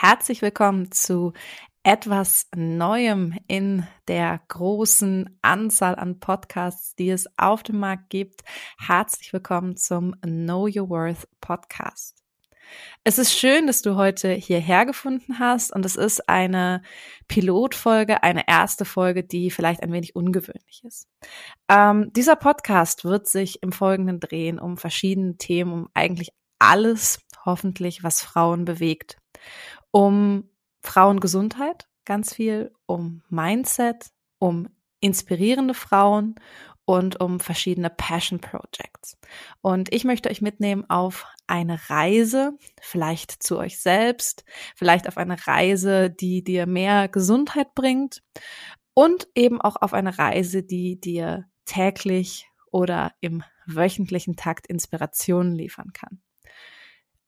herzlich willkommen zu etwas Neuem in der großen Anzahl an Podcasts, die es auf dem Markt gibt. Herzlich willkommen zum Know Your Worth Podcast. Es ist schön, dass du heute hierher gefunden hast und es ist eine Pilotfolge, eine erste Folge, die vielleicht ein wenig ungewöhnlich ist. Ähm, dieser Podcast wird sich im Folgenden drehen um verschiedene Themen, um eigentlich alles hoffentlich, was Frauen bewegt. Um Frauengesundheit, ganz viel, um Mindset, um inspirierende Frauen und um verschiedene Passion Projects. Und ich möchte euch mitnehmen auf eine Reise, vielleicht zu euch selbst, vielleicht auf eine Reise, die dir mehr Gesundheit bringt und eben auch auf eine Reise, die dir täglich oder im wöchentlichen Takt Inspirationen liefern kann.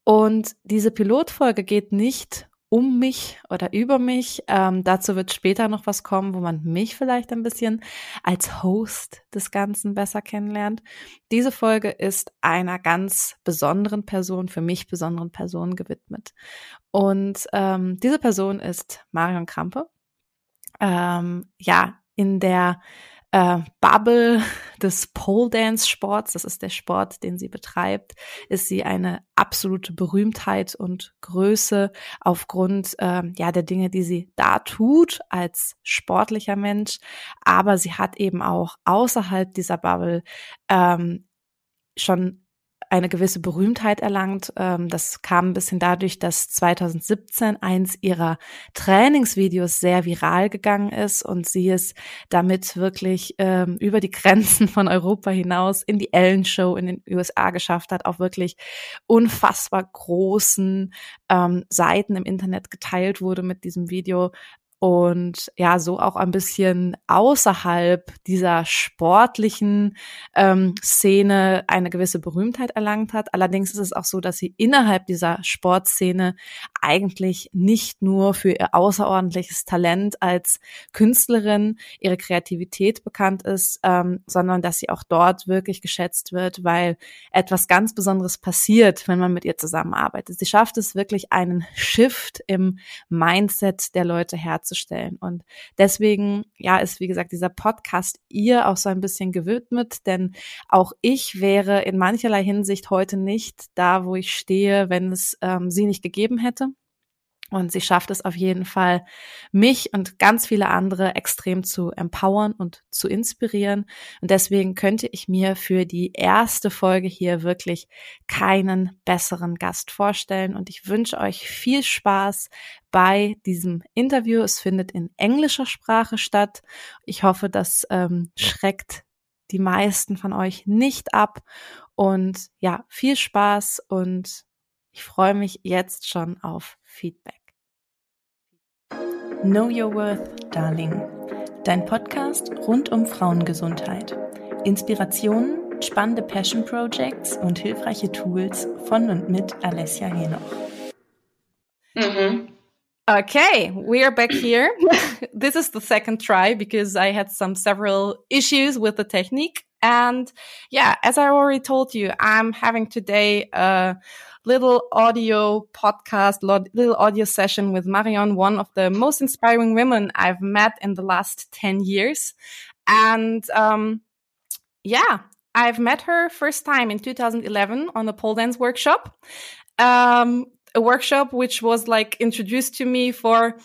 Und diese Pilotfolge geht nicht um mich oder über mich. Ähm, dazu wird später noch was kommen, wo man mich vielleicht ein bisschen als Host des Ganzen besser kennenlernt. Diese Folge ist einer ganz besonderen Person, für mich besonderen Person gewidmet. Und ähm, diese Person ist Marion Krampe. Ähm, ja, in der äh, Bubble des Pole Dance Sports, das ist der Sport, den sie betreibt, ist sie eine absolute Berühmtheit und Größe aufgrund äh, ja der Dinge, die sie da tut als sportlicher Mensch. Aber sie hat eben auch außerhalb dieser Bubble ähm, schon eine gewisse Berühmtheit erlangt. Ähm, das kam ein bisschen dadurch, dass 2017 eins ihrer Trainingsvideos sehr viral gegangen ist und sie es damit wirklich ähm, über die Grenzen von Europa hinaus in die Ellen Show in den USA geschafft hat, auf wirklich unfassbar großen ähm, Seiten im Internet geteilt wurde mit diesem Video und ja, so auch ein bisschen außerhalb dieser sportlichen ähm, Szene eine gewisse Berühmtheit erlangt hat. Allerdings ist es auch so, dass sie innerhalb dieser Sportszene eigentlich nicht nur für ihr außerordentliches Talent als Künstlerin, ihre Kreativität bekannt ist, ähm, sondern dass sie auch dort wirklich geschätzt wird, weil etwas ganz Besonderes passiert, wenn man mit ihr zusammenarbeitet. Sie schafft es wirklich einen Shift im Mindset der Leute herzustellen darzustellen. Und deswegen, ja, ist wie gesagt dieser Podcast ihr auch so ein bisschen gewidmet, denn auch ich wäre in mancherlei Hinsicht heute nicht da, wo ich stehe, wenn es ähm, sie nicht gegeben hätte. Und sie schafft es auf jeden Fall, mich und ganz viele andere extrem zu empowern und zu inspirieren. Und deswegen könnte ich mir für die erste Folge hier wirklich keinen besseren Gast vorstellen. Und ich wünsche euch viel Spaß bei diesem Interview. Es findet in englischer Sprache statt. Ich hoffe, das ähm, schreckt die meisten von euch nicht ab. Und ja, viel Spaß und ich freue mich jetzt schon auf Feedback. Know Your Worth, Darling. Dein Podcast rund um Frauengesundheit. Inspirationen, spannende Passion Projects und hilfreiche Tools von und mit Alessia Henoch. Mhm. Okay, we are back here. this is the second try because I had some several issues with the technique. And yeah, as I already told you, I'm having today a little audio podcast, little audio session with Marion, one of the most inspiring women I've met in the last 10 years. And, um, yeah, I've met her first time in 2011 on a pole dance workshop. Um, a workshop which was like introduced to me for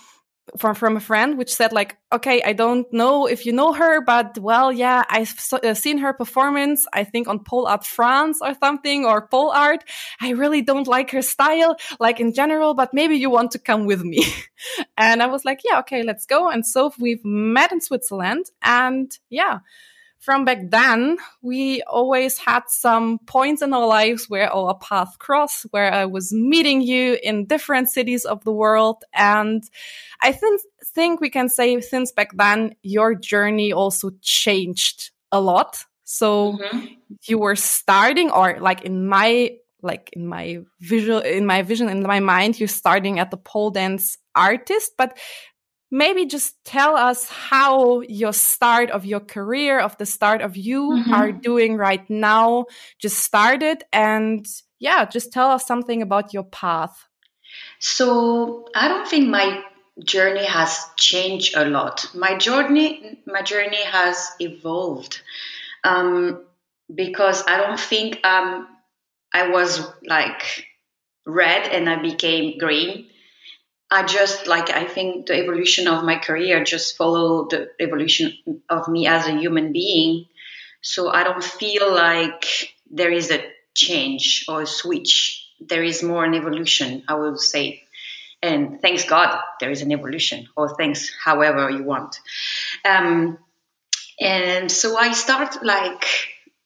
from from a friend which said like okay i don't know if you know her but well yeah i've uh, seen her performance i think on pole art france or something or pole art. I really don't like her style like in general but maybe you want to come with me. And i was like yeah okay let's go. And so we've met in switzerland and yeah from back then, we always had some points in our lives where our path crossed, where I was meeting you in different cities of the world. And I think, think we can say since back then, your journey also changed a lot. So mm-hmm. you were starting or like in my like in my visual in my vision in my mind you're starting at the pole dance artist but maybe just tell us how your start of your career, of the start of you mm-hmm. are doing right now, just started. And yeah, just tell us something about your path. So I don't think my journey has changed a lot. My journey, my journey has evolved um, because I don't think um, I was like red and I became green. I just like I think the evolution of my career just followed the evolution of me as a human being. So I don't feel like there is a change or a switch. There is more an evolution, I will say. And thanks God, there is an evolution, or thanks however you want. Um, and so I start like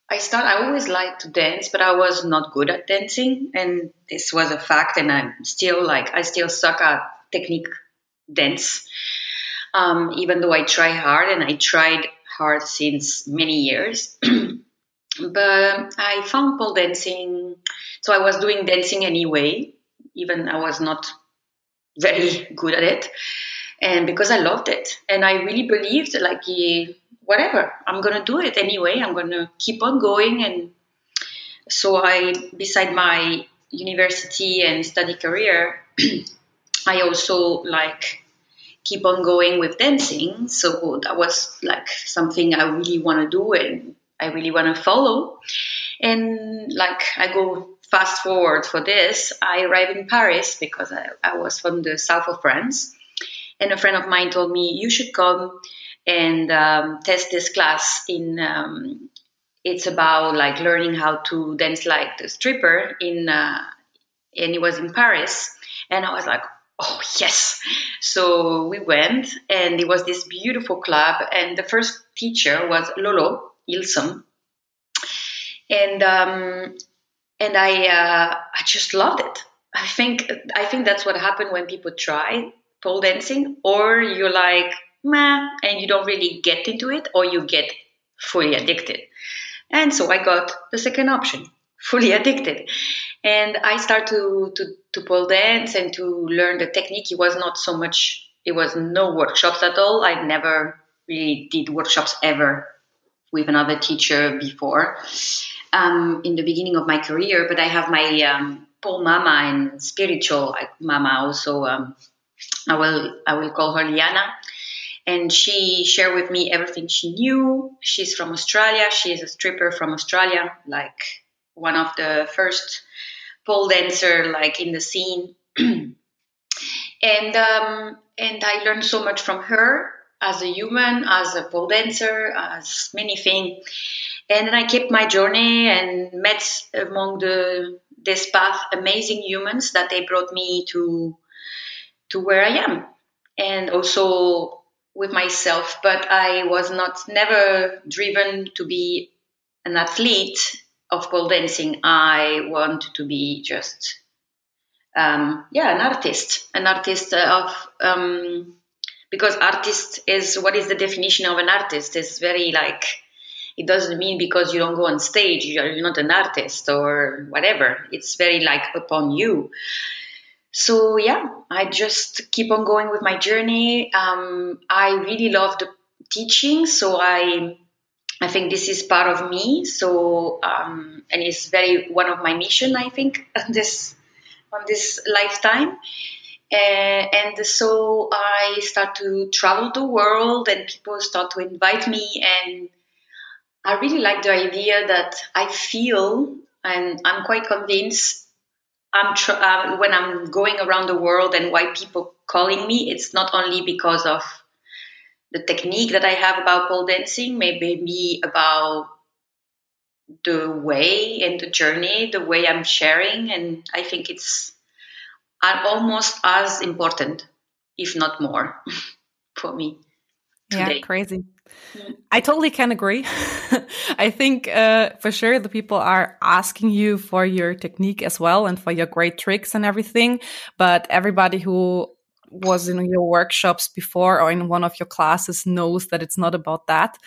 I start. I always liked to dance, but I was not good at dancing, and this was a fact. And I'm still like I still suck at technique dance, um, even though I try hard, and I tried hard since many years. but I found pole dancing, so I was doing dancing anyway, even I was not very good at it, and because I loved it, and I really believed like whatever, I'm gonna do it anyway. I'm gonna keep on going, and so I, beside my university and study career, I also like keep on going with dancing. So that was like something I really want to do and I really want to follow. And like I go fast forward for this, I arrived in Paris because I, I was from the south of France. And a friend of mine told me, you should come and um, test this class in um, it's about like learning how to dance like the stripper in uh, and it was in paris and i was like oh yes so we went and it was this beautiful club and the first teacher was lolo ilson and um, and i uh, i just loved it i think i think that's what happened when people try pole dancing or you're like meh, and you don't really get into it or you get fully addicted. And so I got the second option, fully addicted. And I started to, to, to pole dance and to learn the technique. It was not so much, it was no workshops at all. I never really did workshops ever with another teacher before um, in the beginning of my career, but I have my um, pole mama and spiritual mama also. Um, I will I will call her Liana and she shared with me everything she knew. She's from Australia. She is a stripper from Australia, like one of the first pole dancer like in the scene. and um, and I learned so much from her as a human, as a pole dancer, as many things. And then I kept my journey and met among the this path amazing humans that they brought me to to where I am. And also with myself, but I was not never driven to be an athlete of pole dancing. I want to be just, um, yeah, an artist, an artist of, um, because artist is what is the definition of an artist? It's very like, it doesn't mean because you don't go on stage, you're not an artist or whatever. It's very like upon you so yeah, I just keep on going with my journey. Um, I really love the teaching, so I I think this is part of me. So um, and it's very one of my mission. I think on this on this lifetime. Uh, and so I start to travel the world, and people start to invite me. And I really like the idea that I feel, and I'm quite convinced I'm uh, when I'm going around the world and why people calling me, it's not only because of the technique that I have about pole dancing, maybe about the way and the journey, the way I'm sharing, and I think it's almost as important, if not more, for me. Today. Yeah, crazy. I totally can agree. I think uh, for sure the people are asking you for your technique as well and for your great tricks and everything. But everybody who was in your workshops before or in one of your classes knows that it's not about that.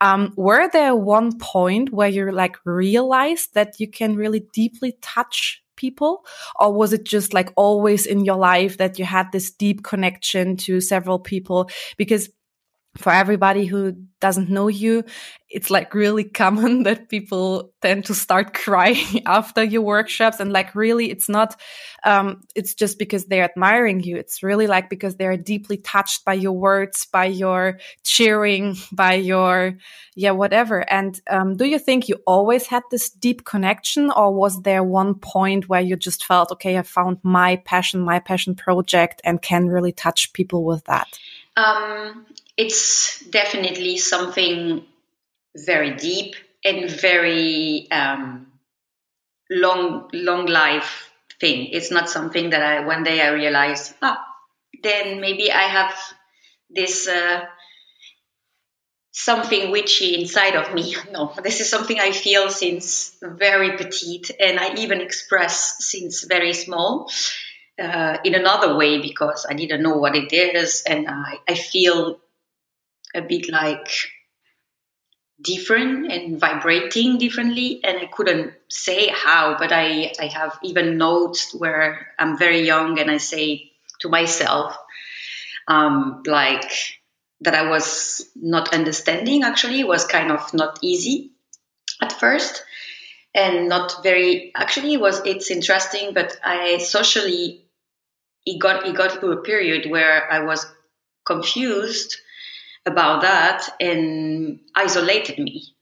Um, were there one point where you like realized that you can really deeply touch people or was it just like always in your life that you had this deep connection to several people because for everybody who doesn't know you, it's like really common that people tend to start crying after your workshops. And like, really, it's not, um, it's just because they're admiring you. It's really like because they're deeply touched by your words, by your cheering, by your, yeah, whatever. And, um, do you think you always had this deep connection or was there one point where you just felt, okay, I found my passion, my passion project and can really touch people with that? Um, it's definitely something very deep and very um, long, long life thing. It's not something that I one day I realized. Ah, then maybe I have this uh, something witchy inside of me. No, this is something I feel since very petite, and I even express since very small. Uh, in another way because I didn't know what it is, and I, I feel a bit like different and vibrating differently. And i couldn't say how but i i have even notes where i'm very young and i say to myself um, like that i was not understanding actually was kind of not easy at first. And not very actually it was it's interesting but i socially it got it got to a period where i was confused about that and isolated me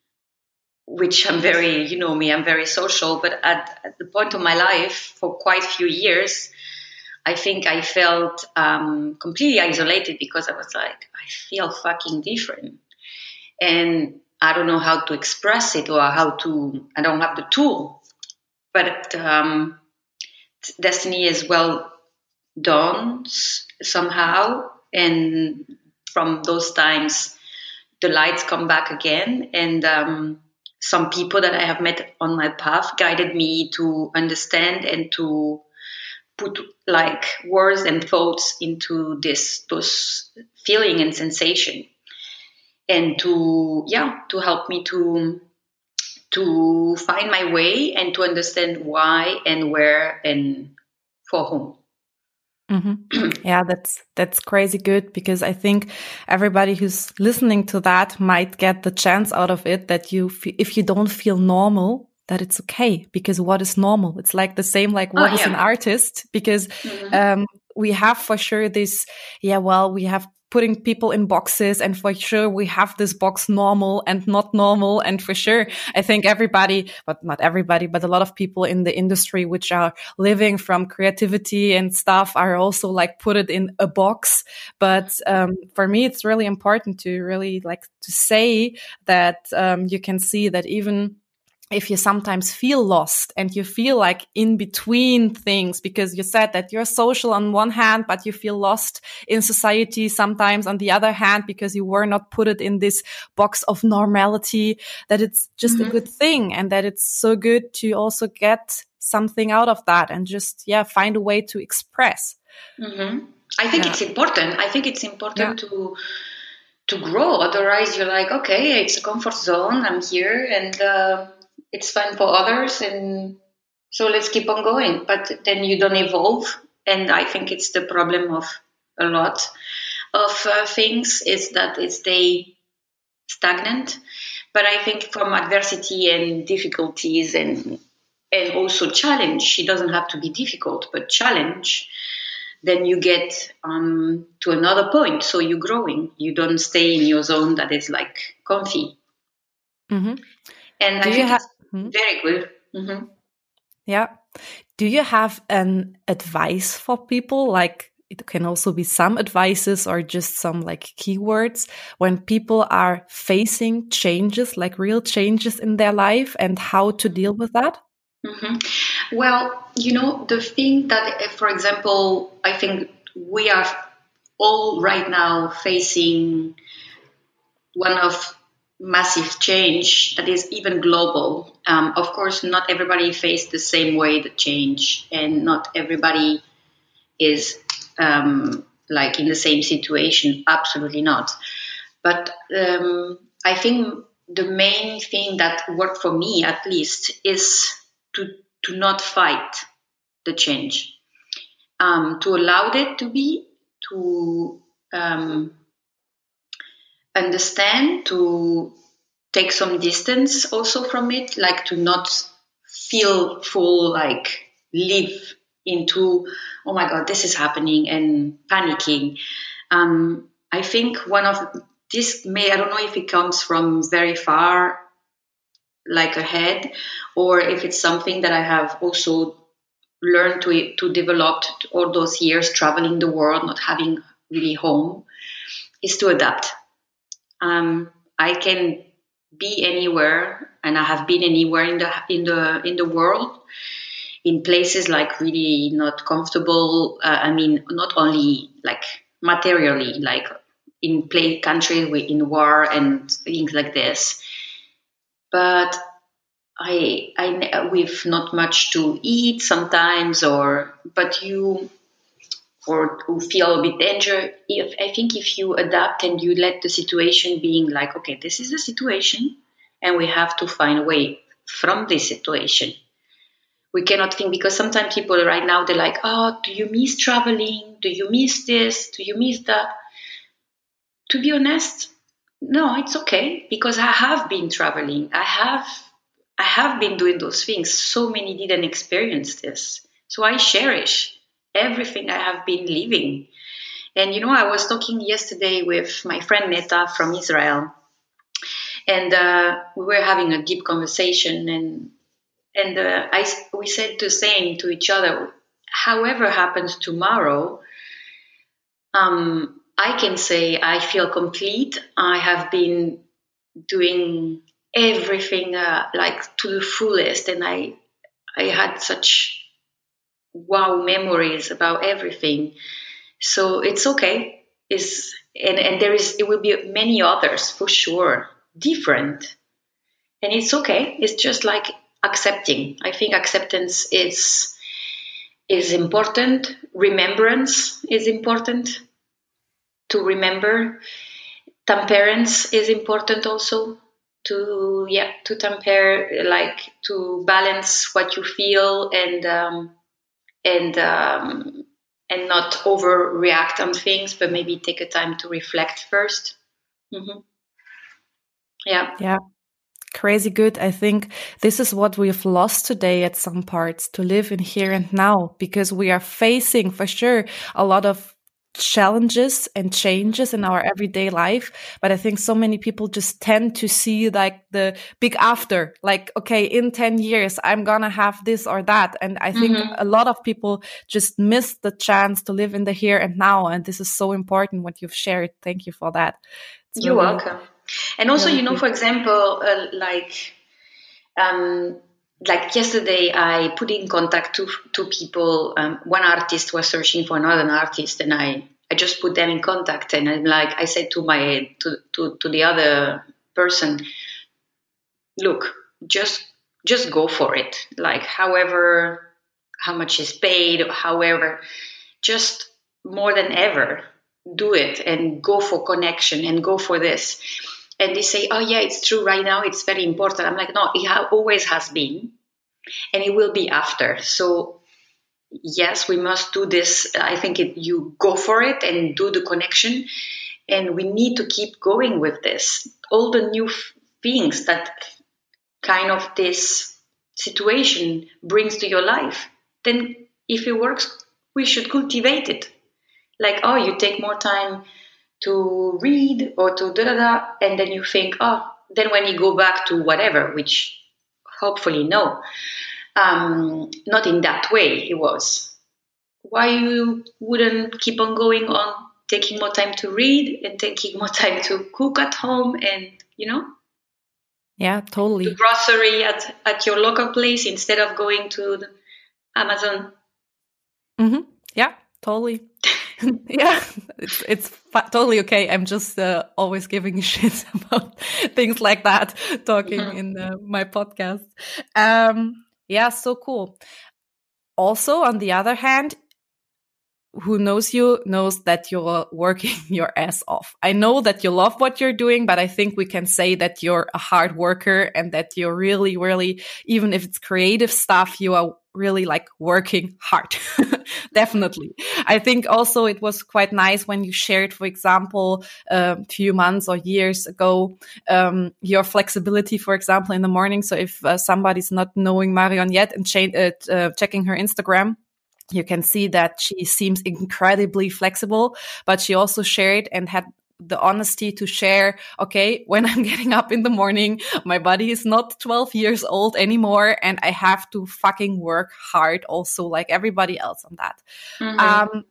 which i'm very you know me i'm very social. But at, at the point of my life for quite a few years i think i felt um, completely isolated because i was like i feel fucking different. And i don't know how to express it or how to i don't have the tool. But um, destiny is well done somehow. And from those times, the lights come back again. And um, some people that I have met on my path guided me to understand and to put like words and thoughts into this, those feeling and sensation. And to, yeah, to help me to to find my way and to understand why and where and for whom. Mm-hmm. yeah, that's that's crazy good because I think everybody who's listening to that might get the chance out of it that you, if you don't feel normal, that it's okay because what is normal? It's like the same like what oh, is an artist because mm-hmm. um, we have for sure this. Yeah, well, we have putting people in boxes and for sure we have this box normal and not normal and for sure i think everybody but not everybody but a lot of people in the industry which are living from creativity and stuff are also like put it in a box. But um, for me it's really important to really like to say that um, you can see that even if you sometimes feel lost and you feel like in between things because you said that you're social on one hand but you feel lost in society sometimes on the other hand because you were not put it in this box of normality that it's just mm-hmm. a good thing and that it's so good to also get something out of that and just yeah find a way to express mm-hmm. i think yeah. it's important i think it's important yeah. to to grow otherwise you're like okay it's a comfort zone i'm here and uh, it's fun for others and so let's keep on going. But then you don't evolve and i think it's the problem of a lot of uh, things is that it stay stagnant. But i think from adversity and difficulties and and also challenge it doesn't have to be difficult but challenge then you get um, to another point. So you're growing. You don't stay in your zone that is like comfy. Mm-hmm. And Do i think ha- Mm-hmm. Very good. Mm-hmm. Yeah. Do you have an advice for people? Like it can also be some advices or just some like keywords when people are facing changes, like real changes in their life and how to deal with that? Mm-hmm. Well, you know, the thing that, for example, I think we are all right now facing one of massive change that is even global. Um, of course, not everybody faced the same way the change, and not everybody is um, like in the same situation. Absolutely not. But um, I think the main thing that worked for me, at least, is to to not fight the change, um, to allow it to be, to um, understand, to take some distance also from it, like to not feel full, like live into, oh my God, this is happening and panicking. Um, I think one of this may, I don't know if it comes from very far, like ahead, or if it's something that I have also learned to, to develop all those years traveling the world, not having really home, is to adapt. Um, I can be anywhere, and I have been anywhere in the in the in the world, in places like really not comfortable. Uh, I mean, not only like materially, like in play countries in war and things like this, but I, I with not much to eat sometimes, or but you or who feel a bit danger. If I think if you adapt and you let the situation being like, okay, this is the situation, and we have to find a way from this situation. We cannot think because sometimes people right now they're like, oh, do you miss traveling? Do you miss this? Do you miss that? To be honest, no, it's okay because I have been traveling. I have I have been doing those things. So many didn't experience this. So I cherish everything I have been living. And you know, I was talking yesterday with my friend Neta from Israel, and uh, we were having a deep conversation. And and uh, I we said the same to each other. However happens tomorrow, um, I can say I feel complete. I have been doing everything uh, like to the fullest, and I I had such wow memories about everything. So it's okay. Is and, and there is it will be many others for sure, different. And it's okay. It's just like accepting. I think acceptance is is important. Remembrance is important. To remember. Temperance is important also to yeah to compare like to balance what you feel and um, and um, and not overreact on things, but maybe take a time to reflect 1st mm-hmm. Yeah. Yeah. Crazy good. I think this is what we've lost today at some parts to live in here and now because we are facing for sure a lot of challenges and changes in our everyday life. But i think so many people just tend to see like the big after like okay in 10 years i'm gonna have this or that. And i think mm -hmm. a lot of people just miss the chance to live in the here and now. And this is so important what you've shared. Thank you for that. It's you're really, welcome. And also really you know for example uh, like um like yesterday i put in contact two two people um, one artist was searching for another artist and i i just put them in contact and i'm like i said to my to to, to the other person look just just go for it. Like however how much is paid however just more than ever do it and go for connection and go for this and they say, "Oh yeah, it's true. Right now, it's very important." I'm like, "No, it ha- always has been, and it will be after." So yes, we must do this. I think it, you go for it and do the connection, and we need to keep going with this. All the new f- things that kind of this situation brings to your life. Then, if it works, we should cultivate it. Like, oh, you take more time to read or to da da da, and then you think, oh, then when you go back to whatever, which hopefully no, um, not in that way it was. Why you wouldn't keep on going on taking more time to read and taking more time to cook at home and you know yeah totally the grocery at, at your local place instead of going to amazon mm-hmm. yeah totally yeah, it's it's totally okay. I'm just uh, always giving shit about things like that, talking mm -hmm. in uh, my podcast. Um, yeah, so cool. Also, on the other hand, who knows you knows that you're working your ass off. I know that you love what you're doing, but I think we can say that you're a hard worker and that you're really, really, even if it's creative stuff, you are really like working hard. Definitely. I think also it was quite nice when you shared, for example, a few months or years ago, um, your flexibility, for example, in the morning. So if uh, somebody's not knowing Marion yet and uh, uh, checking her Instagram, you can see that she seems incredibly flexible, but she also shared and had the honesty to share, okay, when I'm getting up in the morning, my body is not 12 years old anymore and I have to fucking work hard also like everybody else on that. Mm-hmm. Um,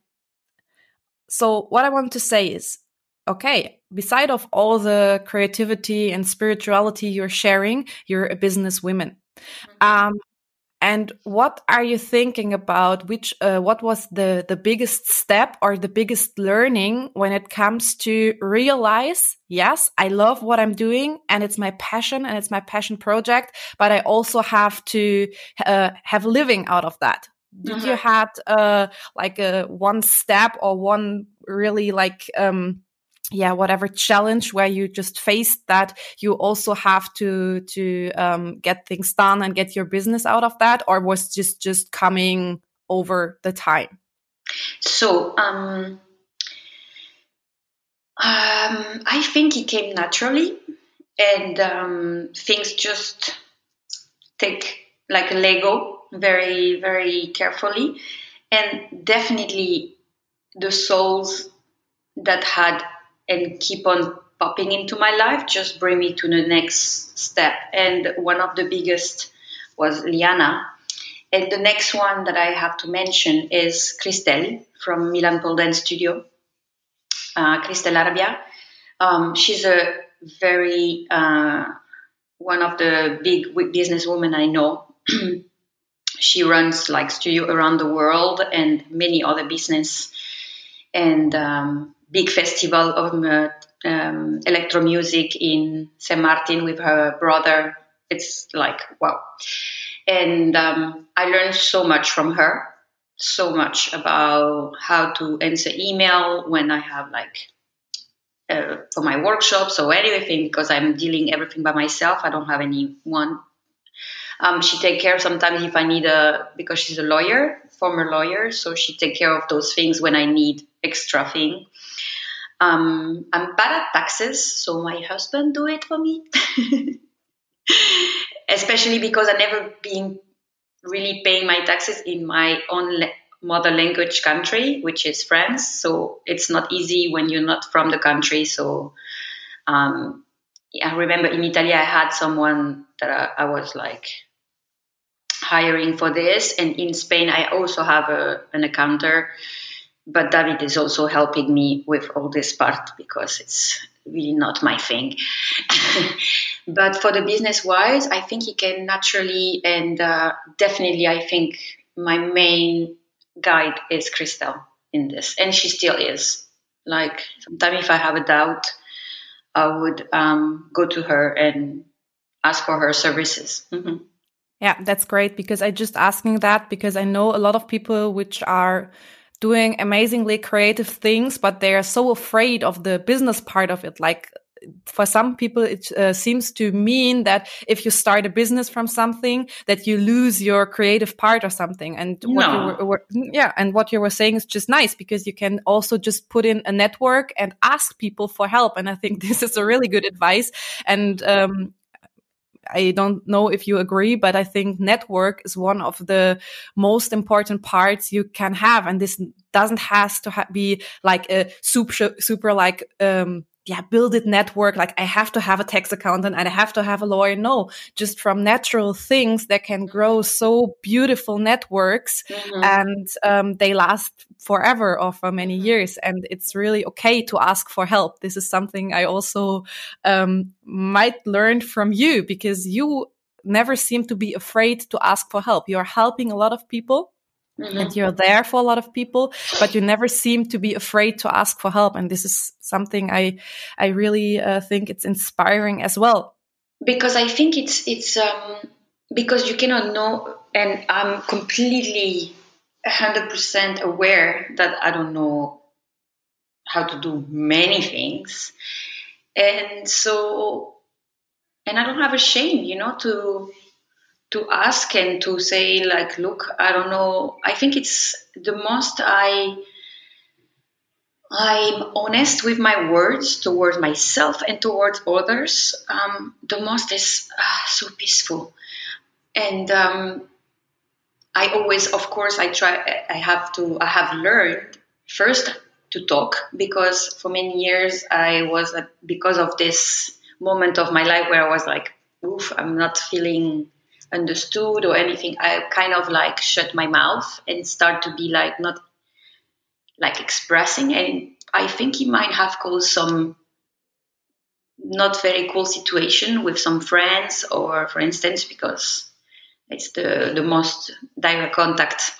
so what I want to say is, okay, beside of all the creativity and spirituality you're sharing, you're a business woman. Mm-hmm. Um, and what are you thinking about? Which uh, what was the the biggest step or the biggest learning when it comes to realize? Yes, I love what I'm doing, and it's my passion, and it's my passion project. But I also have to uh, have living out of that. Did mm -hmm. you mm-hmm. had uh, like a one step or one really like um, yeah whatever challenge where you just faced that you also have to to um, get things done and get your business out of that or was just just coming over the time? So um, um, i think it came naturally and um, things just take like a lego very very carefully. And definitely the souls that had and keep on popping into my life just bring me to the next step. And one of the biggest was Liana. And the next one that I have to mention is Christelle from Milan Pole Dance Studio. Uh, Christelle Arabia. Um, she's a very uh, one of the big businesswomen I know. she runs like studio around the world and many other business. And um, big festival of uh, um, electro music in St. Martin with her brother. It's like, wow. And um, I learned so much from her, so much about how to answer email when I have like uh, for my workshops or anything because I'm dealing everything by myself. I don't have anyone. Um, she take care sometimes if I need a because she's a lawyer, former lawyer, so she take care of those things when I need extra thing. Um, I'm bad at taxes, so my husband do it for me. Especially because I never been really paying my taxes in my own mother language country, which is France. So it's not easy when you're not from the country. So um, I remember in Italy, I had someone that I, I was like hiring for this, and in Spain, I also have a, an accountant but David is also helping me with all this part because it's really not my thing. but for the business wise, I think he can naturally and uh, definitely, I think my main guide is Christelle in this, and she still is. Like sometimes if I have a doubt, I would um, go to her and ask for her services. Mm-hmm. Yeah, that's great because I just asking that because I know a lot of people which are doing amazingly creative things, but they are so afraid of the business part of it. Like for some people, it uh, seems to mean that if you start a business from something, that you lose your creative part or something. And what you were, were, yeah, and what you were saying is just nice because you can also just put in a network and ask people for help. And I think this is a really good advice. And um, I don't know if you agree, but I think network is one of the most important parts you can have. And this doesn't has to ha be like a super, super like, um, yeah, build it network. Like I have to have a tax accountant and I have to have a lawyer. No, just from natural things that can grow so beautiful networks mm -hmm. and um, they last forever or for many years. And it's really okay to ask for help. This is something I also um, might learn from you because you never seem to be afraid to ask for help. You're helping a lot of people Mm-hmm. and you're there for a lot of people but you never seem to be afraid to ask for help. And this is something i i really uh, think it's inspiring as well. Because i think it's it's um because you cannot know and i'm completely 100% aware that i don't know how to do many things. And so and i don't have a shame you know to to ask and to say like look i don't know. I think it's the most i i'm honest with my words towards myself and towards others um, the most is uh, so peaceful. And um, i always of course i try i have to i have learned first to talk because for many years i was uh, because of this moment of my life where i was like oof i'm not feeling understood or anything, I kind of like shut my mouth and start to be like not like expressing. And I think it might have caused some not very cool situation with some friends, or for instance, because it's the the most direct contact,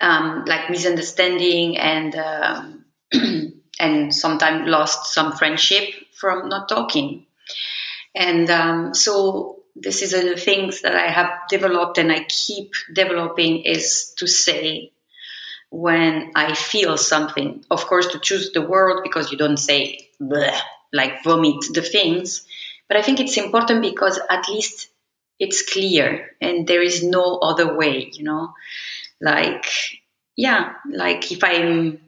um, like misunderstanding and um, and sometimes lost some friendship from not talking. And um, so this is a things that I have developed and I keep developing is to say when I feel something. Of course, to choose the word because you don't say like vomit the things. But I think it's important because at least it's clear and there is no other way, you know? Like, yeah, like if I'm,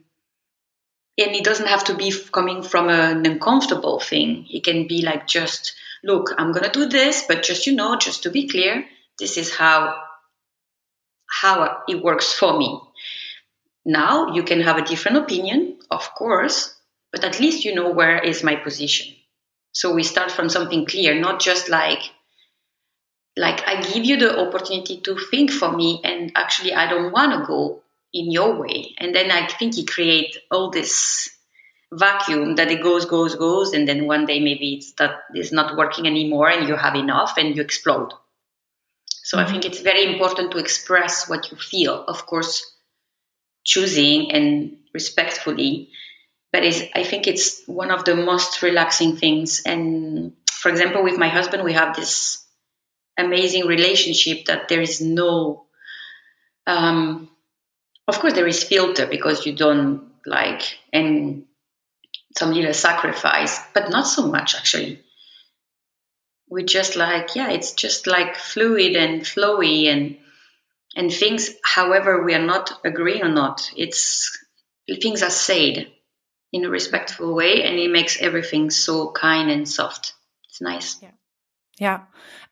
and it doesn't have to be coming from an uncomfortable thing. It can be like just, look, I'm going to do this, but just, you know, just to be clear, this is how, how it works for me. Now you can have a different opinion, of course, but at least you know where is my position. So we start from something clear, not just like, like I give you the opportunity to think for me and actually I don't want to go in your way. And then I think you create all this vacuum that it goes, goes, goes, and then one day maybe it's that is not working anymore, and you have enough, and you explode. So mm-hmm. I think it's very important to express what you feel. Of course, choosing and respectfully, but I think it's one of the most relaxing things. And for example, with my husband, we have this amazing relationship that there is no um, of course there is filter because you don't like and some little sacrifice, but not so much actually. We just like, yeah, it's just like fluid and flowy and and things, however we are not agreeing or not, it's things are said in a respectful way and it makes everything so kind and soft. It's nice. Yeah. Yeah.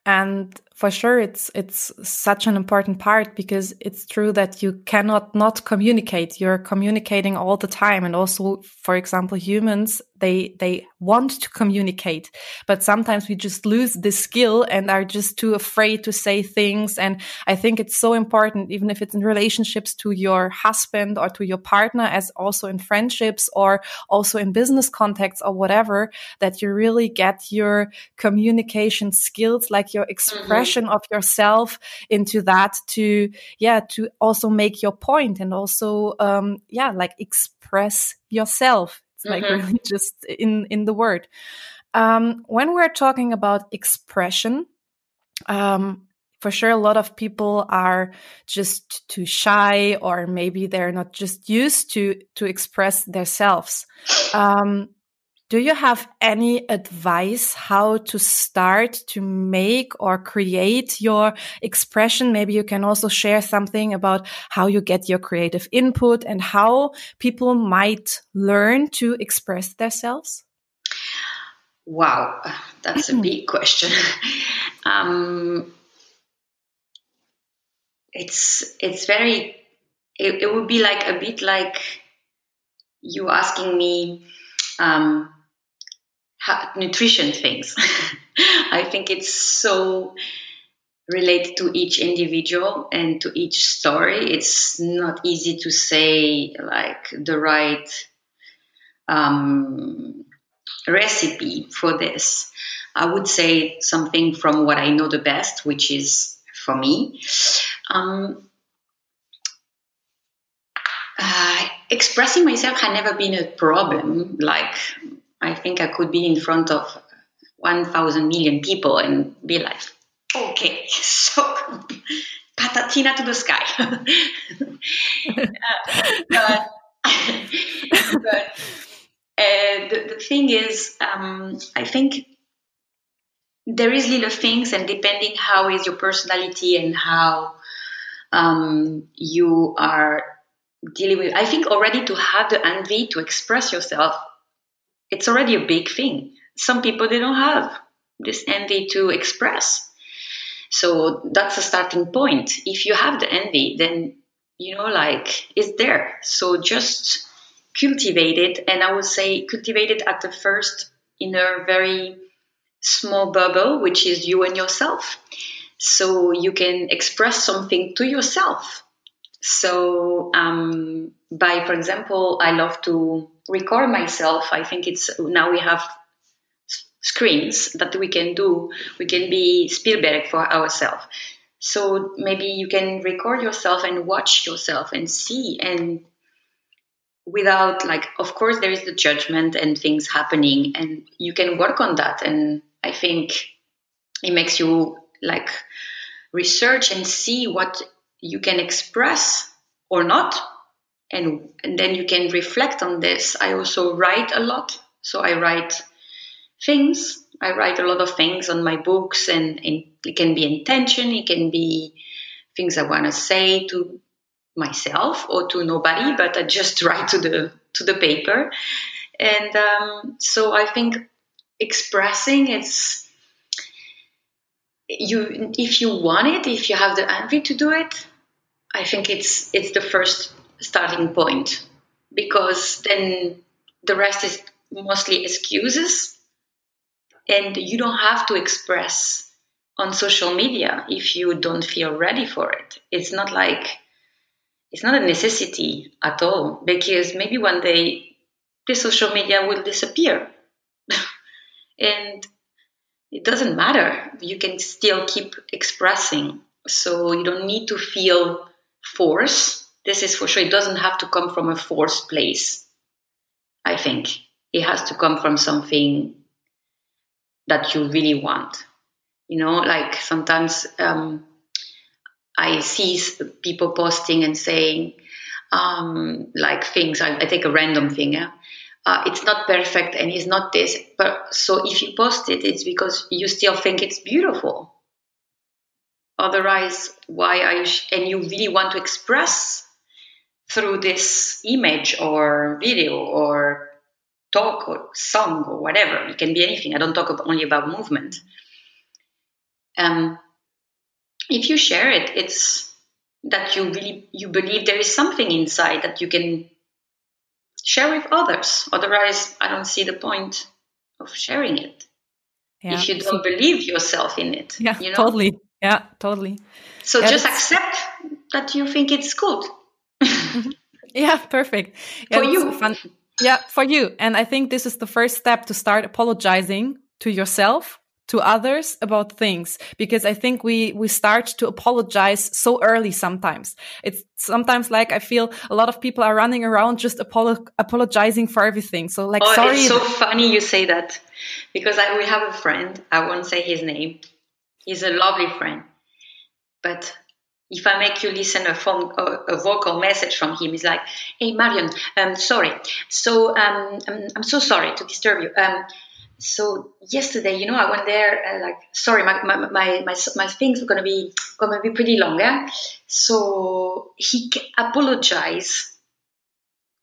And for sure it's it's such an important part because it's true that you cannot not communicate. You're communicating all the time. And also for example humans they they want to communicate but sometimes we just lose this skill and are just too afraid to say things. And i think it's so important even if it's in relationships to your husband or to your partner as also in friendships or also in business contexts or whatever that you really get your communication skills like your mm-hmm. expression -hmm of yourself into that to yeah to also make your point and also um yeah like express yourself. It's like mm-hmm. really just in in the word. Um when we're talking about expression um for sure a lot of people are just too shy or maybe they're not just used to to express themselves. Um do you have any advice how to start to make or create your expression? Maybe you can also share something about how you get your creative input and how people might learn to express themselves. Wow, that's a big question. um, it's it's very it, it would be like a bit like you asking me um, nutrition things. I think it's so related to each individual and to each story. It's not easy to say like the right um, recipe for this. I would say something from what I know the best, which is for me. Um, uh, expressing myself had never been a problem. Like I think I could be in front of 1,000 million people and be like, okay, so patatina to the sky. uh, but, but uh, the, the thing is, um, I think there is little things, and depending how is your personality and how um, you are dealing with, I think already to have the envy to express yourself, it's already a big thing. Some people they don't have this envy to express. So that's a starting point. If you have the envy, then you know, like it's there. So just cultivate it, and I would say cultivate it at the first in a very small bubble, which is you and yourself. So you can express something to yourself. So um, by, for example, I love to record myself. I think it's now we have screens that we can do. We can be Spielberg for ourselves. So maybe you can record yourself and watch yourself and see and without like of course there is the judgment and things happening and you can work on that and I think it makes you like research and see what you can express or not. And, and then you can reflect on this. I also write a lot. So I write things. I write a lot of things on my books, and, and it can be intention, it can be things I want to say to myself or to nobody, but I just write to the to the paper. And um, so I think expressing it's you if you want it if you have the envy to do it i think it's it's the first starting point because then the rest is mostly excuses and you don't have to express on social media if you don't feel ready for it it's not like it's not a necessity at all because maybe one day the social media will disappear and it doesn't matter. You can still keep expressing. So you don't need to feel force. This is for sure. It doesn't have to come from a forced place. I think it has to come from something that you really want. You know, like sometimes um, I see people posting and saying, um, like things. I, I, take a random thing. Uh, it's not perfect and it's not this. But so if you post it, it's because you still think it's beautiful. Otherwise, why are you? Sh- and you really want to express through this image or video or talk or song or whatever. It can be anything. I don't talk only about movement. Um, if you share it, it's that you really you believe there is something inside that you can share with others. Otherwise, I don't see the point of sharing it. Yeah. If you don't believe yourself in it. Yeah, you know? totally. Yeah, totally. So yeah, just accept that you think it's good. Mm-hmm. yeah, perfect. Yeah, for you. Fun. Yeah, for you. And I think this is the first step to start apologizing to yourself to others about things because I think we we start to apologize so early sometimes. It's sometimes like I feel a lot of people are running around just apolo- apologizing for everything. So like oh, sorry. It's so funny you say that because I, we have a friend. I won't say his name. He's a lovely friend, but if I make you listen a phone a, vocal message from him, he's like, "Hey Marion, um, sorry. So um, I'm, I'm so sorry to disturb you. Um, so yesterday, you know, I went there uh, like, sorry, my, my, my, my, my things are to be, to be pretty long. Eh? So he apologized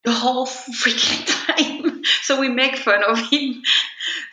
the whole freaking time. so we make fun of him,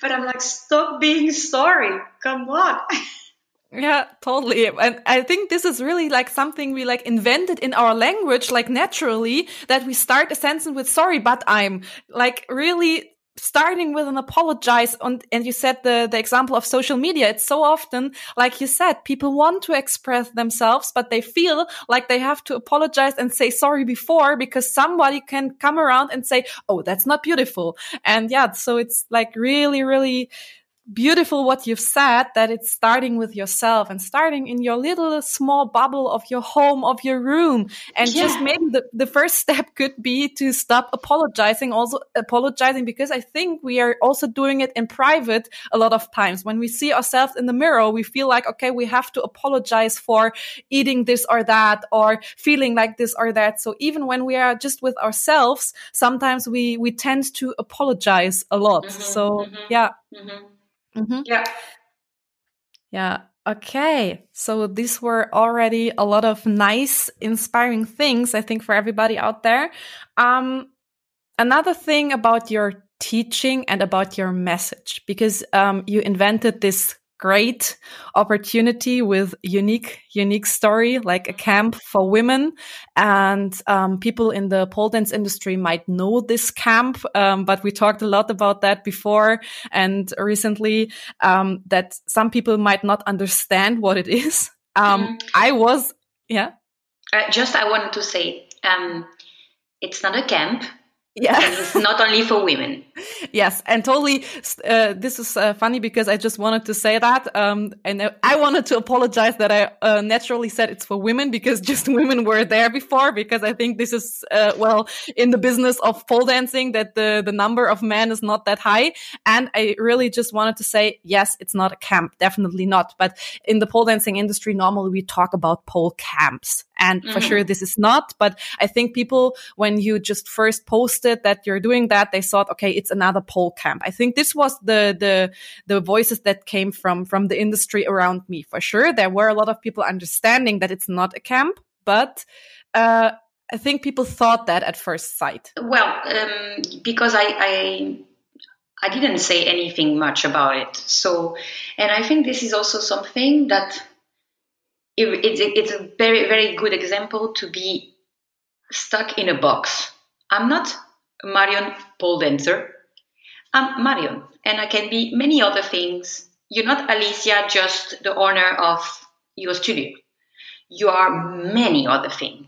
but I'm like, stop being sorry. Come on. Yeah, totally. And I think this is really like something we like invented in our language, like naturally, that we start a sentence with sorry, but I'm like really starting with an apologize on, and you said the, the example of social media. It's so often, like you said, people want to express themselves, but they feel like they have to apologize and say sorry before because somebody can come around and say, Oh, that's not beautiful. And yeah, so it's like really, really beautiful what you've said that it's starting with yourself and starting in your little small bubble of your home of your room. And yeah. just maybe the, the first step could be to stop apologizing also apologizing because i think we are also doing it in private a lot of times. When we see ourselves in the mirror we feel like okay we have to apologize for eating this or that or feeling like this or that. So even when we are just with ourselves sometimes we we tend to apologize a lot. Mm -hmm, so mm -hmm, yeah. Mm -hmm. Mm-hmm. Yeah. Yeah. Okay. So these were already a lot of nice, inspiring things, I think, for everybody out there. Um, another thing about your teaching and about your message, because um, you invented this great opportunity with unique unique story like a camp for women. And um, people in the pole dance industry might know this camp um, but we talked a lot about that before and recently um, that some people might not understand what it is. Mm. i was yeah? Uh, just i wanted to say um, it's not a camp yeah. And it's not only for women. yes. And totally, uh, this is uh, funny because I just wanted to say that. Um, and I wanted to apologize that I uh, naturally said it's for women because just women were there before because I think this is, uh, well, in the business of pole dancing that the, the number of men is not that high. And I really just wanted to say, yes, it's not a camp. Definitely not. But in the pole dancing industry, normally we talk about pole camps. And for sure, this is not. But I think people, when you just first posted that you're doing that, they thought, okay, it's another pole camp. I think this was the the the voices that came from from the industry around me. For sure, there were a lot of people understanding that it's not a camp, but. Uh, I think people thought that at first sight. Well, um, because I, I I didn't say anything much about it. So, and I think this is also something that it, it's, it's a very, very good example to be stuck in a box. I'm not Marion pole dancer. I'm Marion, and I can be many other things. You're not Alicia, just the owner of your studio. You are many other things.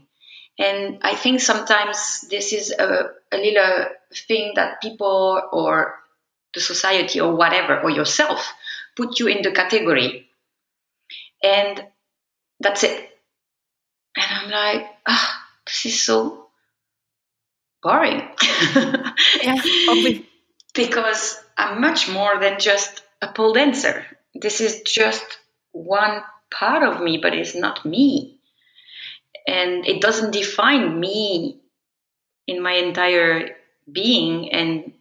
And I think sometimes this is a, a little thing that people or the society or whatever, or yourself, put you in the category. And that's it. And I'm like, ah, oh, this is so boring. yeah, because I'm much more than just a pole dancer. This is just one part of me, but it's not me. And it doesn't define me in my entire being and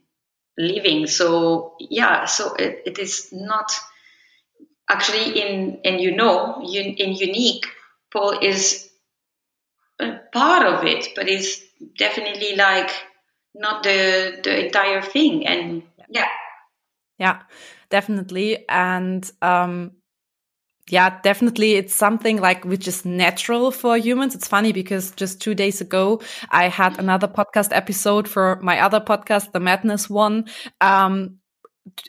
living. So yeah, so it, it is not actually in and you know in unique Paul is a part of it but it's definitely like not the the entire thing and yeah yeah definitely and um yeah, definitely. It's something like which is natural for humans. It's funny because just two days ago, I had another podcast episode for my other podcast, the Madness one. Um,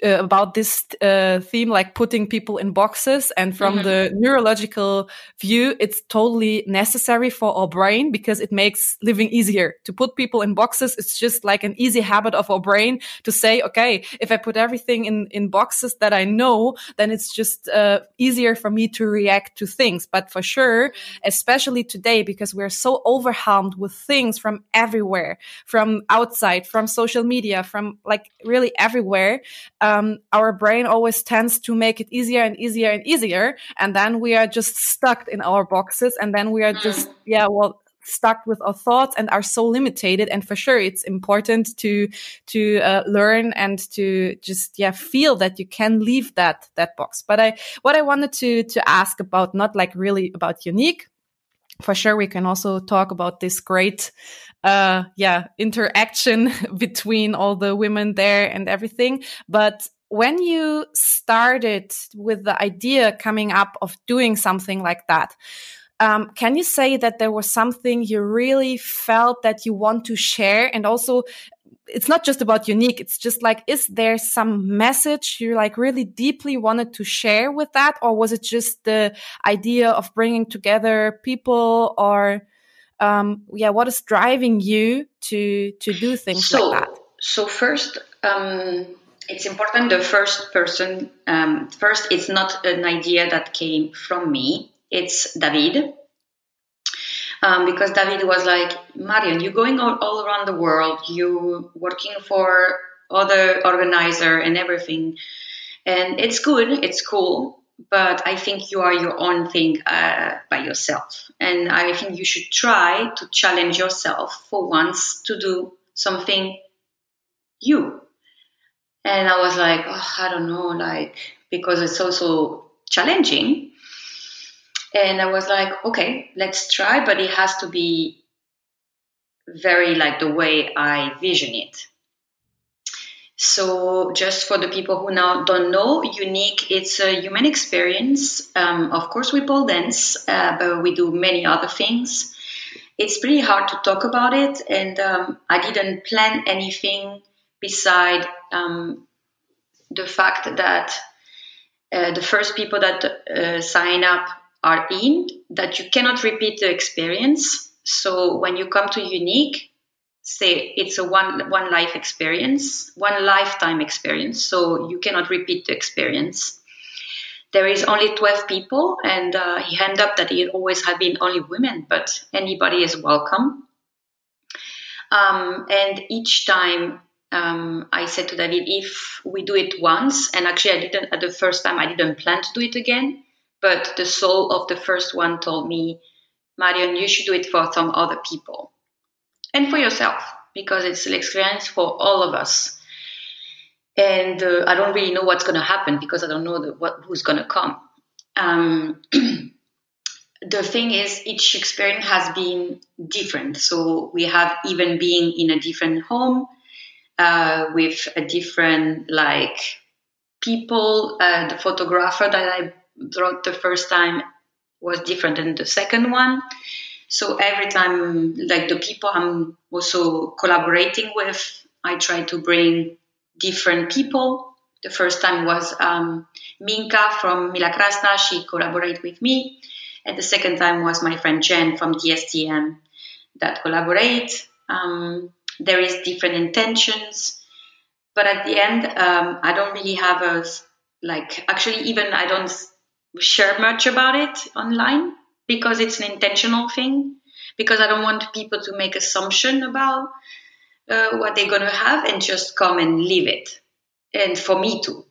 uh, about this uh, theme, like putting people in boxes. And from mm -hmm. the neurological view, it's totally necessary for our brain because it makes living easier. To put people in boxes, it's just like an easy habit of our brain to say, okay, if I put everything in, in boxes that I know, then it's just uh, easier for me to react to things. But for sure, especially today, because we're so overwhelmed with things from everywhere, from outside, from social media, from like really everywhere um, our brain always tends to make it easier and easier and easier. And then we are just stuck in our boxes. And then we are just, mm. yeah, well, stuck with our thoughts and are so limited and for sure it's important to to uh, learn and to just yeah feel that you can leave that that box but i what i wanted to to ask about not like really about unique for sure we can also talk about this great uh yeah interaction between all the women there and everything. But when you started with the idea coming up of doing something like that um, can you say that there was something you really felt that you want to share? And also it's not just about unique it's just like is there some message you like really deeply wanted to share with that? Or was it just the idea of bringing together people? Or um, yeah what is driving you to to do things so, like that? so first um, it's important the first person um, first it's not an idea that came from me. It's david um, because David was like, Marion, you're going all, all around the world, you working for other organizer and everything, and it's good, it's cool, but I think you are your own thing uh, by yourself, and I think you should try to challenge yourself for once to do something you. And I was like, oh, I don't know, like because it's also challenging. And I was like, okay, let's try, but it has to be very like the way I vision it. So, just for the people who now don't know, Unique, it's a human experience. Um, of course, we pole dance, uh, but we do many other things. It's pretty hard to talk about it, and um, I didn't plan anything beside um, the fact that uh, the first people that uh, sign up are in, that you cannot repeat the experience. So, when you come to Unique, say it's a one one life experience, one lifetime experience. So you cannot repeat the experience. There is only 12 people, and uh, he ended up that it always had been only women, but anybody is welcome. Um, and each time um, I said to David, if we do it once, and actually I didn't at the first time I didn't plan to do it again, but the soul of the first one told me, Marion, you should do it for some other people and for yourself because it's an experience for all of us. And uh, I don't really know what's going to happen because I don't know the, what, who's going to come. Um, the thing is, each experience has been different. So we have even been in a different home uh, with a different like people. Uh, the photographer that I the first time was different than the second one. So every time, like the people I'm also collaborating with, I try to bring different people. The first time was um, Minka from Mila Krasna. She collaborated with me. And the second time was my friend Jen from DSTM that collaborate. Um, there is different intentions, but at the end, um, I don't really have a like. Actually, even I don't share much about it online because it's an intentional thing because I don't want people to make assumption about uh, what they're going to have and just come and leave it. And for me too.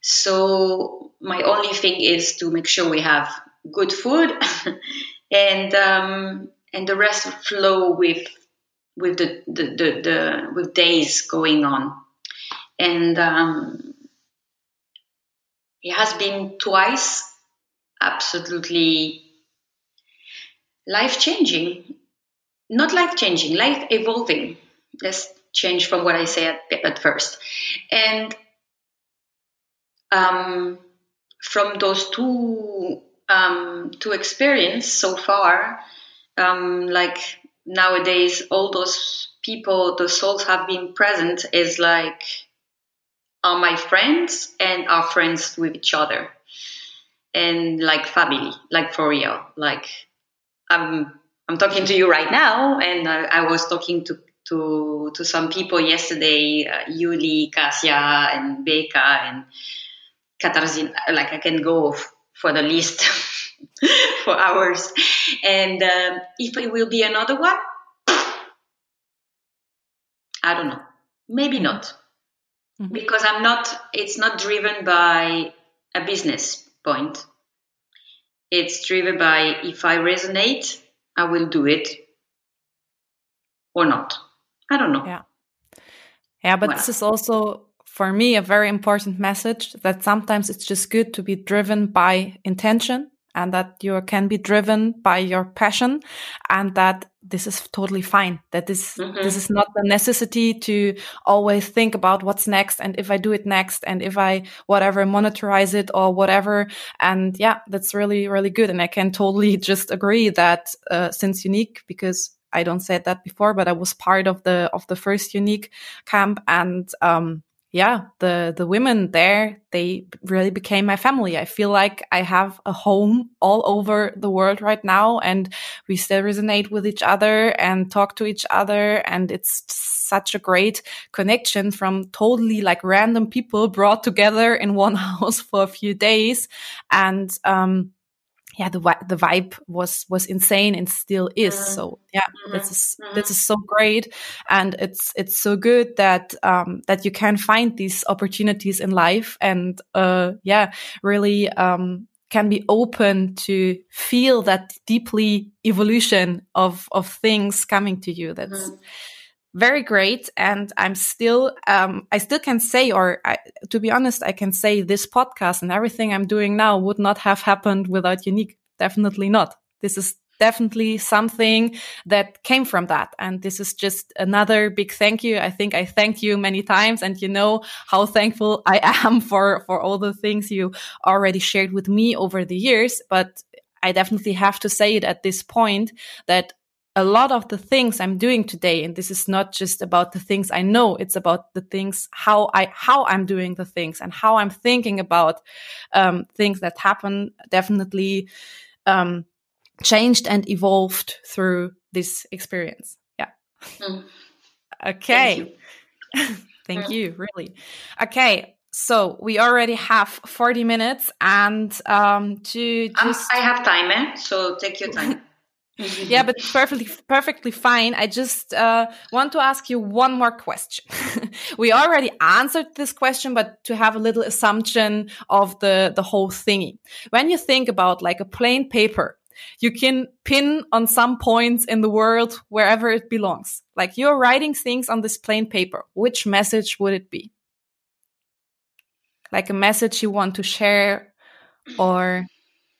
So my only thing is to make sure we have good food and um, and the rest flow with with the, the, the, the with days going on. And um, it has been twice absolutely life changing, not life changing, life evolving. Let's change from what I said at, at first. And um, from those two um, two experience so far, um, like nowadays, all those people, the souls have been present is like are my friends and are friends with each other and like family, like for real, like I'm I'm talking to you right now, and uh, I was talking to to to some people yesterday, uh, Yuli, Kasia, and Becca, and Katarzyna. Like I can go f- for the list for hours, and um, if it will be another one, I don't know. Maybe not, mm-hmm. because I'm not. It's not driven by a business point it's driven by if I resonate, I will do it or not. I don't know. Yeah. Yeah, but well. this is also for me a very important message that sometimes it's just good to be driven by intention and that you can be driven by your passion and that this is totally fine that this mm -hmm. this is not the necessity to always think about what's next and if i do it next and if i whatever monetize it or whatever and yeah that's really really good and i can totally just agree that uh, since unique because i don't say that before but i was part of the of the first unique camp and um yeah, the the women there, they really became my family. I feel like I have a home all over the world right now and we still resonate with each other and talk to each other and it's such a great connection from totally like random people brought together in one house for a few days and um yeah, the the vibe was was insane and still is. Mm-hmm. So yeah, mm-hmm. this is this is so great, and it's it's so good that um, that you can find these opportunities in life, and uh, yeah, really um, can be open to feel that deeply evolution of of things coming to you. That's mm-hmm. Very great. And I'm still, um, I still can say, or I, to be honest, I can say this podcast and everything I'm doing now would not have happened without Unique. Definitely not. This is definitely something that came from that. And this is just another big thank you. I think I thank you many times and you know how thankful I am for, for all the things you already shared with me over the years. But I definitely have to say it at this point that a lot of the things I'm doing today, and this is not just about the things I know, it's about the things how I how I'm doing the things and how I'm thinking about um, things that happen. Definitely um, changed and evolved through this experience. Yeah. Mm. Okay. Thank you. Thank mm. you. Really. Okay. So we already have 40 minutes and um, to um, just. I have time, eh? So take your time. yeah, but perfectly, perfectly fine. I just uh, want to ask you one more question. we already answered this question, but to have a little assumption of the the whole thingy. When you think about like a plain paper, you can pin on some points in the world wherever it belongs. Like you're writing things on this plain paper. Which message would it be? Like a message you want to share or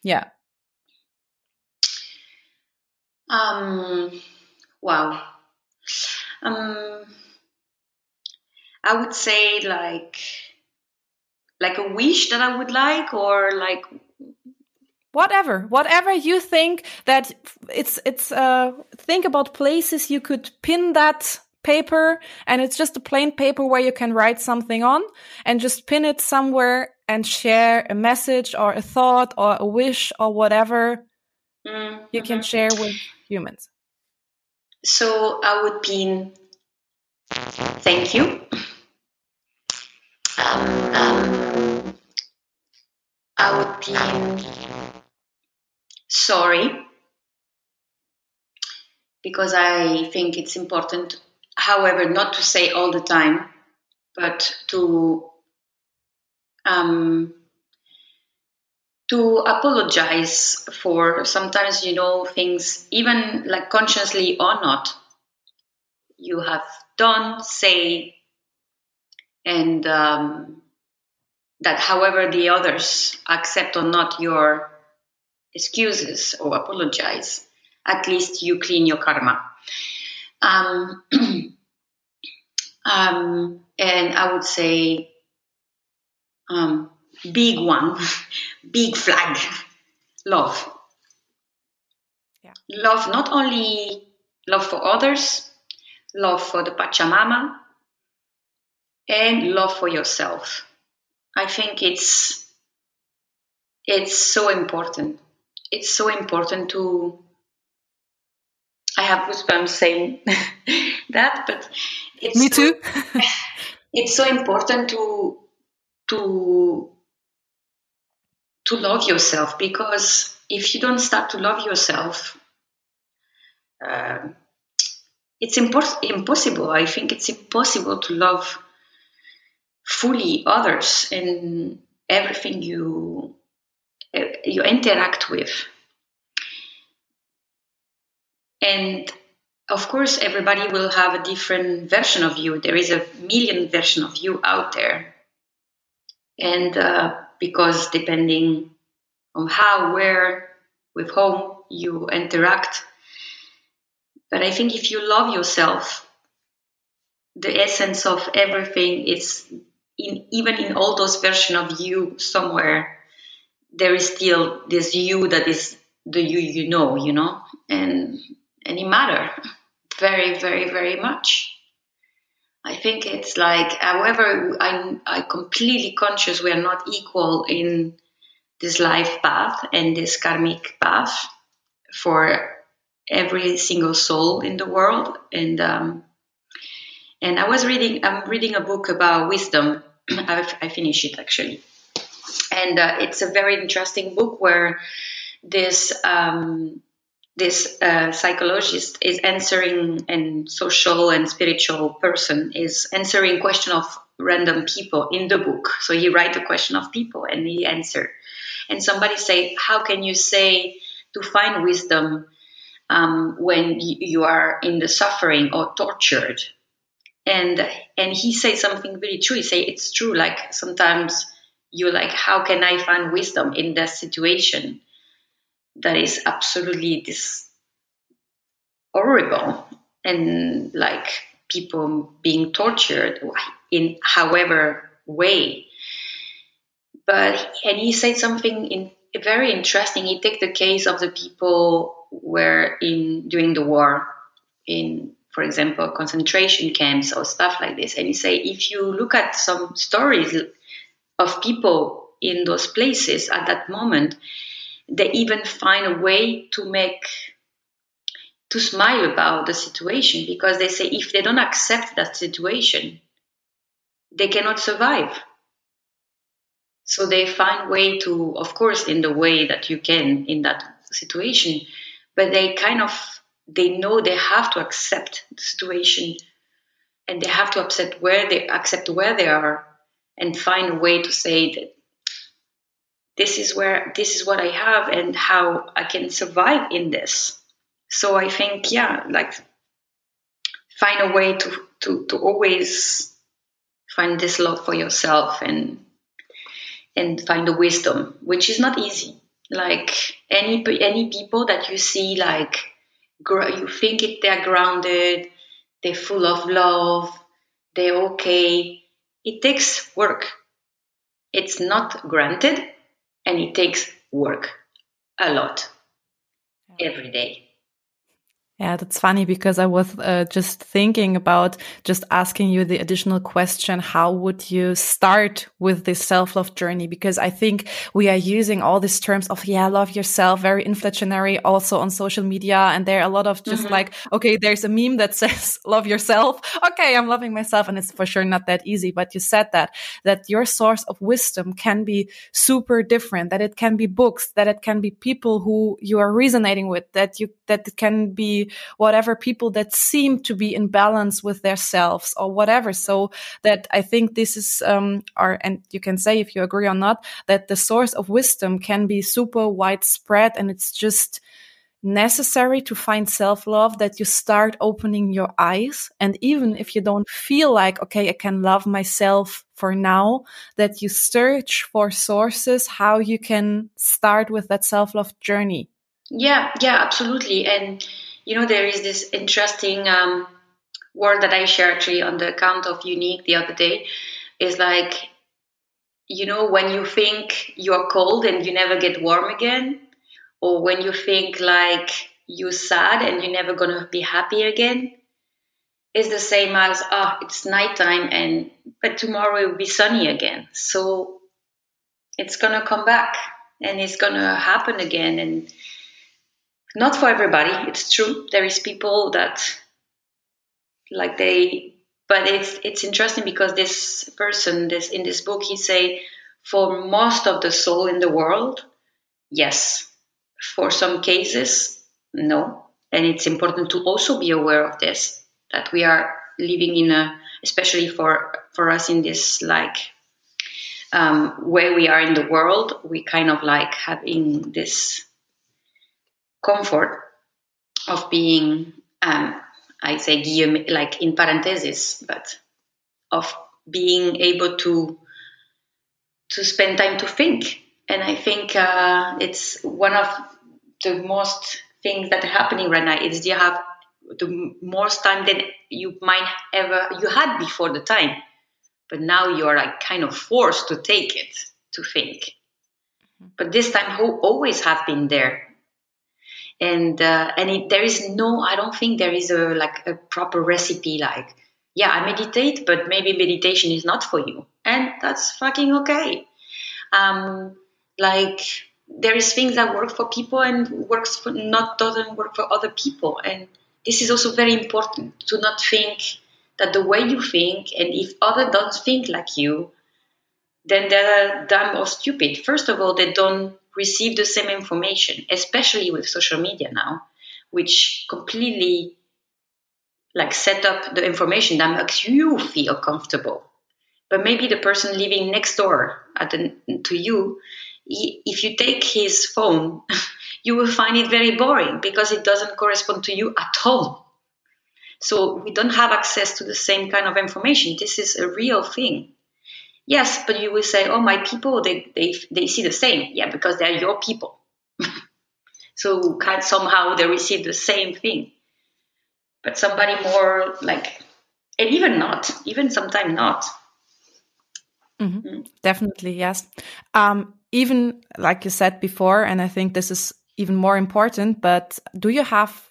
yeah. Um wow. Um I would say like like a wish that I would like or like whatever whatever you think that it's it's uh think about places you could pin that paper and it's just a plain paper where you can write something on and just pin it somewhere and share a message or a thought or a wish or whatever mm-hmm. you can mm-hmm. share with humans. So i would pin thank you. Um, um, i would pin sorry because I think it's important, however, not to say all the time, but to um, to apologize for sometimes you know things even like consciously or not you have done say and um, that however the others accept or not your excuses or apologize. At least you clean your karma. Um, um, and I would say, um, big one, big flag, love. Yeah. Love, not only love for others, love for the Pachamama, and love for yourself. I think it's it's so important it's so important to I have goosebumps saying that, but it's me too. it's so important to to to love yourself because if you don't start to love yourself, uh, it's impos- impossible. I think it's impossible to love fully others and everything you you interact with. And of course, everybody will have a different version of you. There is a million version of you out there. And uh, because depending on how, where, with whom you interact. But I think if you love yourself, the essence of everything is in even in all those versions of you somewhere there is still this you that is the you you know, you know, and and it matter very, very, very much. I think it's like, however, I'm I completely conscious we are not equal in this life path and this karmic path for every single soul in the world. And um, and I was reading, I'm reading a book about wisdom. I, I finished it actually and uh, it's a very interesting book where this um, this uh, psychologist is answering and social and spiritual person is answering question of random people in the book so he write a question of people and he answer and somebody say how can you say to find wisdom um, when you are in the suffering or tortured and and he say something really true. He say it's true. Like sometimes you're like, how can I find wisdom in that situation that is absolutely this horrible and like people being tortured in however way. But and he said something in very interesting. He took the case of the people were in during the war in for example concentration camps or stuff like this and he say if you look at some stories of people in those places at that moment they even find a way to make to smile about the situation because they say if they don't accept that situation they cannot survive. So they find way to of course in the way that you can in that situation but they kind of they know they have to accept the situation and they have to accept where they accept where they are and find a way to say that this is where this is what I have and how I can survive in this. So I think yeah, like find a way to to, to always find this love for yourself and and find the wisdom, which is not easy. Like any any people that you see like you think it, they're grounded, they're full of love, they're okay. It takes work. It's not granted, and it takes work a lot every day. Yeah, that's funny because I was uh, just thinking about just asking you the additional question. How would you start with this self-love journey? Because I think we are using all these terms of, yeah, love yourself, very inflationary also on social media. And there are a lot of just mm -hmm. like, okay, there's a meme that says love yourself. Okay. I'm loving myself. And it's for sure not that easy. But you said that, that your source of wisdom can be super different, that it can be books, that it can be people who you are resonating with, that you, that it can be whatever people that seem to be in balance with themselves or whatever. So that I think this is, um, or, and you can say if you agree or not, that the source of wisdom can be super widespread and it's just, necessary to find self love that you start opening your eyes. And even if you don't feel like, okay, I can love myself for now, that you search for sources how you can start with that self love journey. Yeah, yeah, absolutely. And you know, there is this interesting um, word that I shared actually on the account of Unique the other day. Is like, you know, when you think you're cold and you never get warm again, or when you think like you're sad and you're never gonna be happy again, is the same as ah, oh, it's nighttime and but tomorrow it will be sunny again. So it's gonna come back and it's gonna happen again and not for everybody it's true. There is people that like they but it's it's interesting because this person this in this book he say for most of the soul in the world yes. For some cases no. And it's important to also be aware of this that we are living in a especially for for us in this like um, where we are in the world we kind of like having this comfort of being, um, I say, like in parentheses, but of being able to to spend time to think. And I think uh, it's one of the most things that are happening right now is you have the most time than you might ever you had before the time, but now you are like kind of forced to take it to think. Mm-hmm. But this time, who always have been there and uh, and it, there is no i don't think there is a like a proper recipe like yeah i meditate but maybe meditation is not for you. And that's fucking okay. Um like there is things that work for people and works for not doesn't work for other people. And this is also very important to not think that the way you think and if other don't think like you then they're dumb or stupid. First of all they don't receive the same information, especially with social media now, which completely like set up the information that makes you feel comfortable. But maybe the person living next door the, to you, if you take his phone, you will find it very boring because it doesn't correspond to you at all. So we don't have access to the same kind of information. This is a real thing. Yes, but you will say, oh, my people, they, they, they see the same. Yeah, because they're your people. so can somehow they receive the same thing. But somebody more like, and even not, even sometimes not. Mm-hmm. Mm. Definitely, yes. Um, even like you said before, and I think this is even more important, but do you have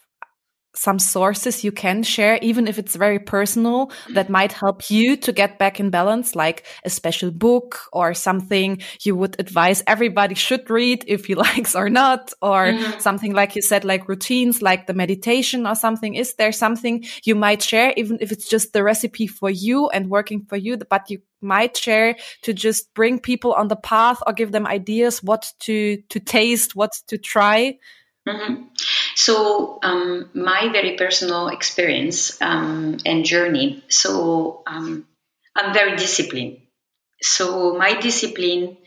some sources you can share, even if it's very personal, that might help you to get back in balance, like a special book or something you would advise everybody should read if he likes or not, or mm. something like you said, like routines, like the meditation or something. Is there something you might share, even if it's just the recipe for you and working for you, but you might share to just bring people on the path or give them ideas what to, to taste, what to try? Mm-hmm. So, um, my very personal experience um, and journey. So, um, I'm very disciplined. So, my discipline,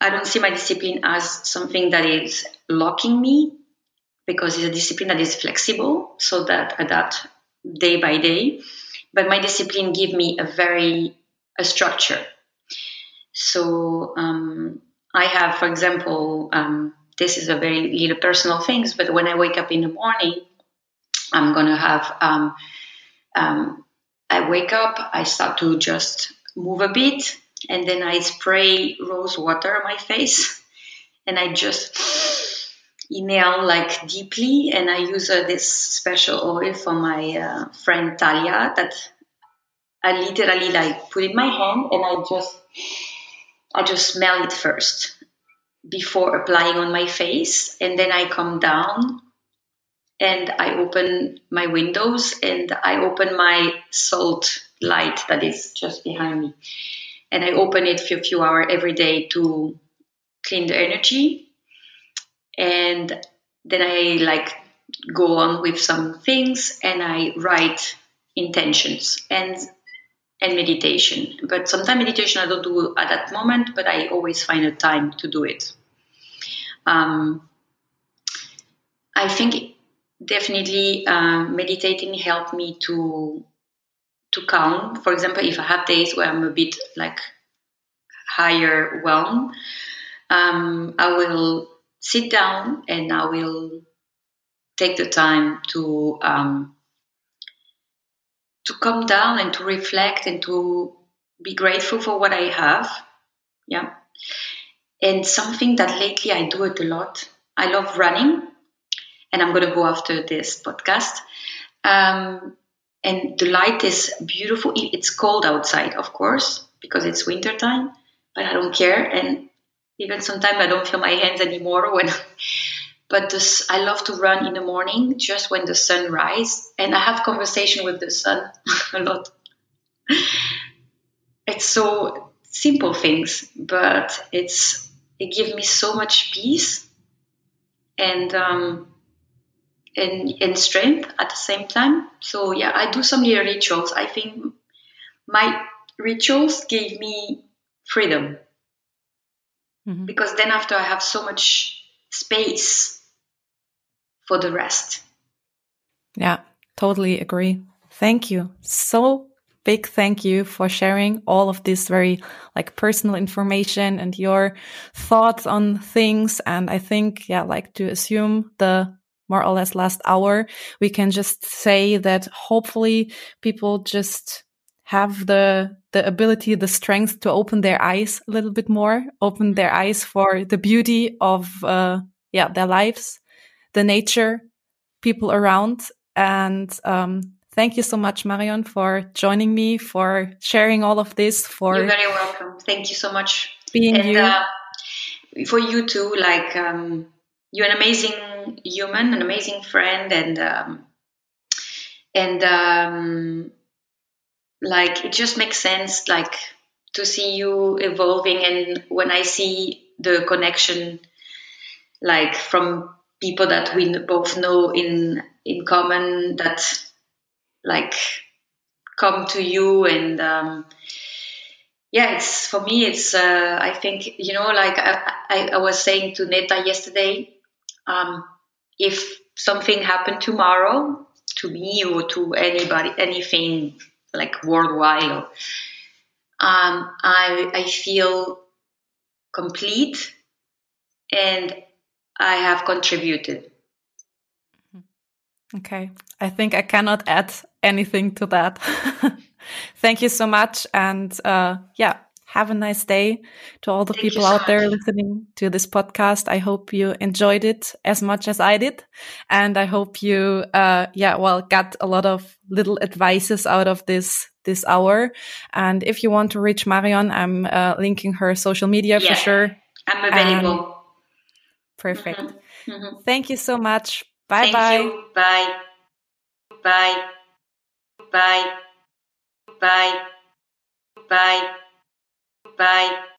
I don't see my discipline as something that is locking me because it's a discipline that is flexible, so that adapt day by day. But my discipline give me a very a structure. So, um, I have, for example, um, this is a very little personal things, but when I wake up in the morning, I'm gonna have. Um, um, I wake up, I start to just move a bit, and then I spray rose water on my face, and I just inhale like deeply, and I use uh, this special oil from my uh, friend Talia that I literally like put in my hand, and I just I just smell it first before applying on my face. And then I come down and I open my windows and I open my salt light that is just behind me. And I open it for a few hours every day to clean the energy. And then I like go on with some things and I write intentions and and meditation. But sometimes meditation I don't do at that moment, but I always find a time to do it. Um, I think definitely uh, meditating helped me to to calm. For example, if I have days where I'm a bit like higher whelm, um, I will sit down and I will take the time to um, to come down and to reflect and to be grateful for what I have. Yeah. And something that lately I do it a lot. I love running, and I'm going to go after this podcast. Um, and the light is beautiful. It's cold outside, of course, because it's winter time, but I don't care. And even sometimes I don't feel my hands anymore when. But this, I love to run in the morning, just when the sun rises, and I have conversation with the sun a lot. It's so simple things, but it's it gives me so much peace and um, and and strength at the same time. So yeah, I do some little rituals. I think my rituals gave me freedom mm-hmm. because then after I have so much space for the rest. Yeah, totally agree. Thank you so big thank you for sharing all of this very like personal information and your thoughts on things. And I think, yeah, like to assume the more or less last hour, we can just say that hopefully people just have the the ability, the strength to open their eyes a little bit more, open their eyes for the beauty of uh, yeah their lives, the nature, people around, and um, Thank you so much, Marion, for joining me, for sharing all of this. For you're very welcome. Thank you so much. Being and, you. Uh, for you too, like um, you're an amazing human, an amazing friend, and um, and um, like it just makes sense, like to see you evolving. And when I see the connection, like from people that we both know in in common, that like come to you and um, yeah it's for me it's uh, i think you know like I, I, I was saying to neta yesterday um, if something happened tomorrow to me or to anybody, anything like worldwide. Um, I I feel complete, and I have contributed. Okay, I think I cannot add anything to that. Thank you so much, and uh, yeah, have a nice day to all the Thank people so out much. there listening to this podcast. I hope you enjoyed it as much as I did. And I hope you, uh, yeah, well, got a lot of little advices out of this, this hour. And if you want to reach Marion, I'm uh, linking her social media yeah, for sure. I'm available. And perfect. Mm -hmm. Mm -hmm. Thank you so much. Bye Thank bye. You. Bye. Bye. Bye. Bye. Bye. Bye.